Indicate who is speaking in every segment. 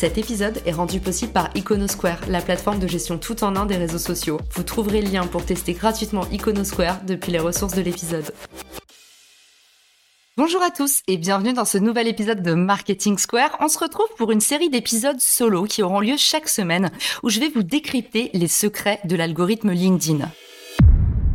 Speaker 1: Cet épisode est rendu possible par Iconosquare, la plateforme de gestion tout en un des réseaux sociaux. Vous trouverez le lien pour tester gratuitement Iconosquare depuis les ressources de l'épisode. Bonjour à tous et bienvenue dans ce nouvel épisode de Marketing Square. On se retrouve pour une série d'épisodes solo qui auront lieu chaque semaine où je vais vous décrypter les secrets de l'algorithme LinkedIn.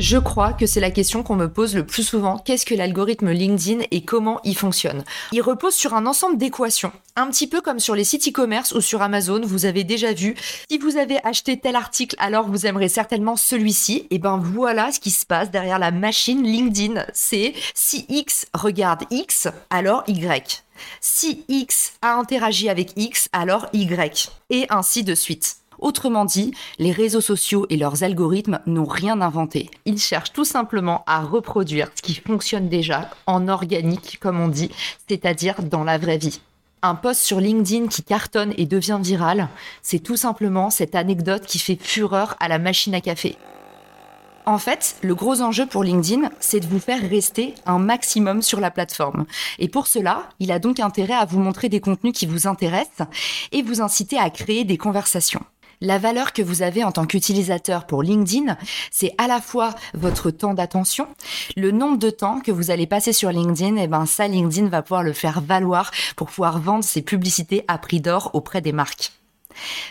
Speaker 1: Je crois que c'est la question qu'on me pose le plus souvent. Qu'est-ce que l'algorithme LinkedIn et comment il fonctionne? Il repose sur un ensemble d'équations. Un petit peu comme sur les sites e-commerce ou sur Amazon, vous avez déjà vu. Si vous avez acheté tel article, alors vous aimerez certainement celui-ci. Et ben voilà ce qui se passe derrière la machine LinkedIn. C'est si X regarde X, alors Y. Si X a interagi avec X, alors Y. Et ainsi de suite. Autrement dit, les réseaux sociaux et leurs algorithmes n'ont rien inventé. Ils cherchent tout simplement à reproduire ce qui fonctionne déjà en organique, comme on dit, c'est-à-dire dans la vraie vie. Un post sur LinkedIn qui cartonne et devient viral, c'est tout simplement cette anecdote qui fait fureur à la machine à café. En fait, le gros enjeu pour LinkedIn, c'est de vous faire rester un maximum sur la plateforme. Et pour cela, il a donc intérêt à vous montrer des contenus qui vous intéressent et vous inciter à créer des conversations. La valeur que vous avez en tant qu'utilisateur pour LinkedIn, c'est à la fois votre temps d'attention, le nombre de temps que vous allez passer sur LinkedIn, et ben ça, LinkedIn va pouvoir le faire valoir pour pouvoir vendre ses publicités à prix d'or auprès des marques.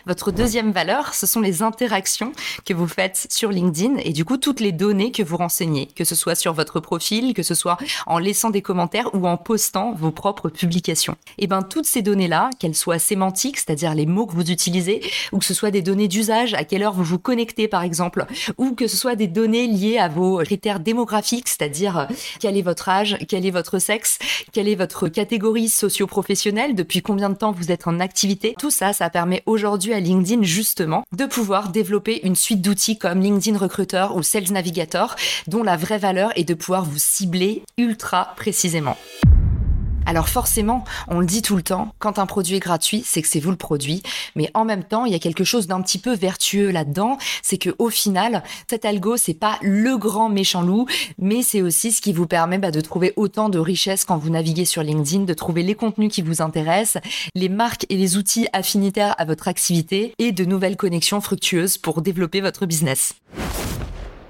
Speaker 1: Votre deuxième valeur, ce sont les interactions que vous faites sur LinkedIn et du coup toutes les données que vous renseignez, que ce soit sur votre profil, que ce soit en laissant des commentaires ou en postant vos propres publications. Et ben toutes ces données-là, qu'elles soient sémantiques, c'est-à-dire les mots que vous utilisez, ou que ce soit des données d'usage, à quelle heure vous vous connectez par exemple, ou que ce soit des données liées à vos critères démographiques, c'est-à-dire euh, quel est votre âge, quel est votre sexe, quelle est votre catégorie socio-professionnelle, depuis combien de temps vous êtes en activité, tout ça, ça permet aujourd'hui à LinkedIn justement de pouvoir développer une suite d'outils comme LinkedIn Recruiter ou Sales Navigator dont la vraie valeur est de pouvoir vous cibler ultra précisément. Alors forcément, on le dit tout le temps, quand un produit est gratuit, c'est que c'est vous le produit, mais en même temps, il y a quelque chose d'un petit peu vertueux là-dedans, c'est que au final, cet algo, c'est pas le grand méchant loup, mais c'est aussi ce qui vous permet bah, de trouver autant de richesses quand vous naviguez sur LinkedIn, de trouver les contenus qui vous intéressent, les marques et les outils affinitaires à votre activité et de nouvelles connexions fructueuses pour développer votre business.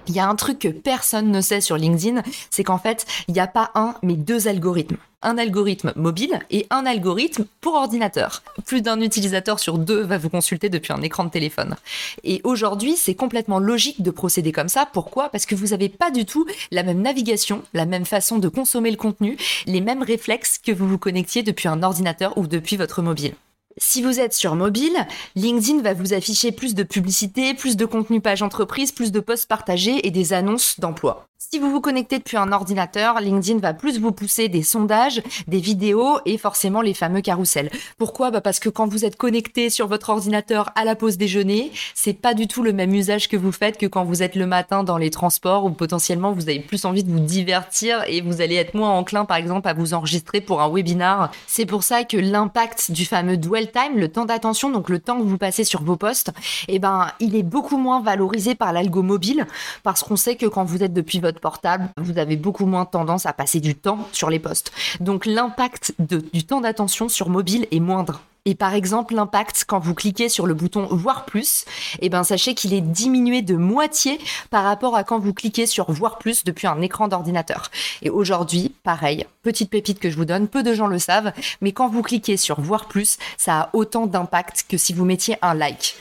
Speaker 1: Il y a un truc que personne ne sait sur LinkedIn, c'est qu'en fait, il n'y a pas un, mais deux algorithmes. Un algorithme mobile et un algorithme pour ordinateur. Plus d'un utilisateur sur deux va vous consulter depuis un écran de téléphone. Et aujourd'hui, c'est complètement logique de procéder comme ça. Pourquoi? Parce que vous n'avez pas du tout la même navigation, la même façon de consommer le contenu, les mêmes réflexes que vous vous connectiez depuis un ordinateur ou depuis votre mobile. Si vous êtes sur mobile, LinkedIn va vous afficher plus de publicité, plus de contenu page entreprise, plus de posts partagés et des annonces d'emploi. Si vous vous connectez depuis un ordinateur, LinkedIn va plus vous pousser des sondages, des vidéos et forcément les fameux carousels. Pourquoi? Bah Parce que quand vous êtes connecté sur votre ordinateur à la pause déjeuner, c'est pas du tout le même usage que vous faites que quand vous êtes le matin dans les transports où potentiellement vous avez plus envie de vous divertir et vous allez être moins enclin par exemple à vous enregistrer pour un webinar. C'est pour ça que l'impact du fameux dwell time, le temps d'attention, donc le temps que vous passez sur vos postes, eh ben, il est beaucoup moins valorisé par l'algo mobile parce qu'on sait que quand vous êtes depuis votre portable, vous avez beaucoup moins tendance à passer du temps sur les postes. Donc l'impact du temps d'attention sur mobile est moindre. Et par exemple, l'impact quand vous cliquez sur le bouton voir plus, eh ben sachez qu'il est diminué de moitié par rapport à quand vous cliquez sur voir plus depuis un écran d'ordinateur. Et aujourd'hui, pareil, petite pépite que je vous donne, peu de gens le savent, mais quand vous cliquez sur voir plus, ça a autant d'impact que si vous mettiez un like.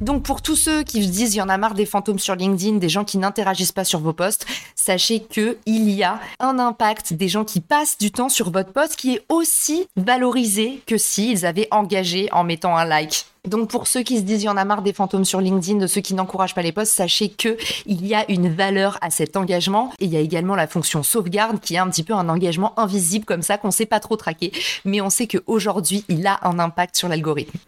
Speaker 1: Donc pour tous ceux qui se disent il y en a marre des fantômes sur LinkedIn, des gens qui n'interagissent pas sur vos posts, sachez que il y a un impact des gens qui passent du temps sur votre post qui est aussi valorisé que s'ils avaient engagé en mettant un like. Donc pour ceux qui se disent il y en a marre des fantômes sur LinkedIn, de ceux qui n'encouragent pas les posts, sachez que il y a une valeur à cet engagement et il y a également la fonction sauvegarde qui est un petit peu un engagement invisible comme ça qu'on sait pas trop traquer, mais on sait qu'aujourd'hui il a un impact sur l'algorithme.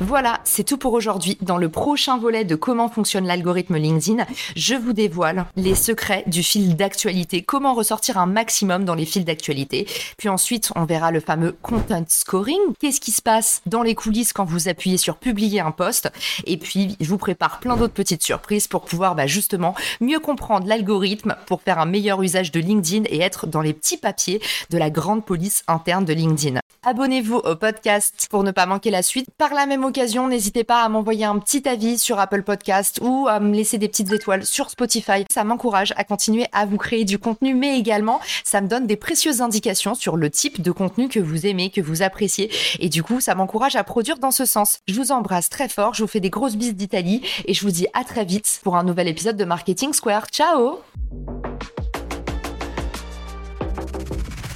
Speaker 1: Voilà, c'est tout pour aujourd'hui. Dans le prochain volet de comment fonctionne l'algorithme LinkedIn, je vous dévoile les secrets du fil d'actualité, comment ressortir un maximum dans les fils d'actualité. Puis ensuite, on verra le fameux content scoring. Qu'est-ce qui se passe dans les coulisses quand vous appuyez sur publier un post? Et puis, je vous prépare plein d'autres petites surprises pour pouvoir bah, justement mieux comprendre l'algorithme pour faire un meilleur usage de LinkedIn et être dans les petits papiers de la grande police interne de LinkedIn. Abonnez-vous au podcast pour ne pas manquer la suite. Par la occasion, n'hésitez pas à m'envoyer un petit avis sur Apple Podcast ou à me laisser des petites étoiles sur Spotify. Ça m'encourage à continuer à vous créer du contenu, mais également, ça me donne des précieuses indications sur le type de contenu que vous aimez, que vous appréciez. Et du coup, ça m'encourage à produire dans ce sens. Je vous embrasse très fort, je vous fais des grosses bises d'Italie et je vous dis à très vite pour un nouvel épisode de Marketing Square. Ciao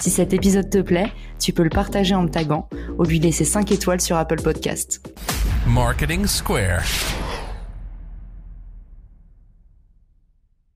Speaker 1: Si cet épisode te plaît, tu peux le partager en me taguant ou lui laisser 5 étoiles sur Apple Podcast.
Speaker 2: Marketing Square.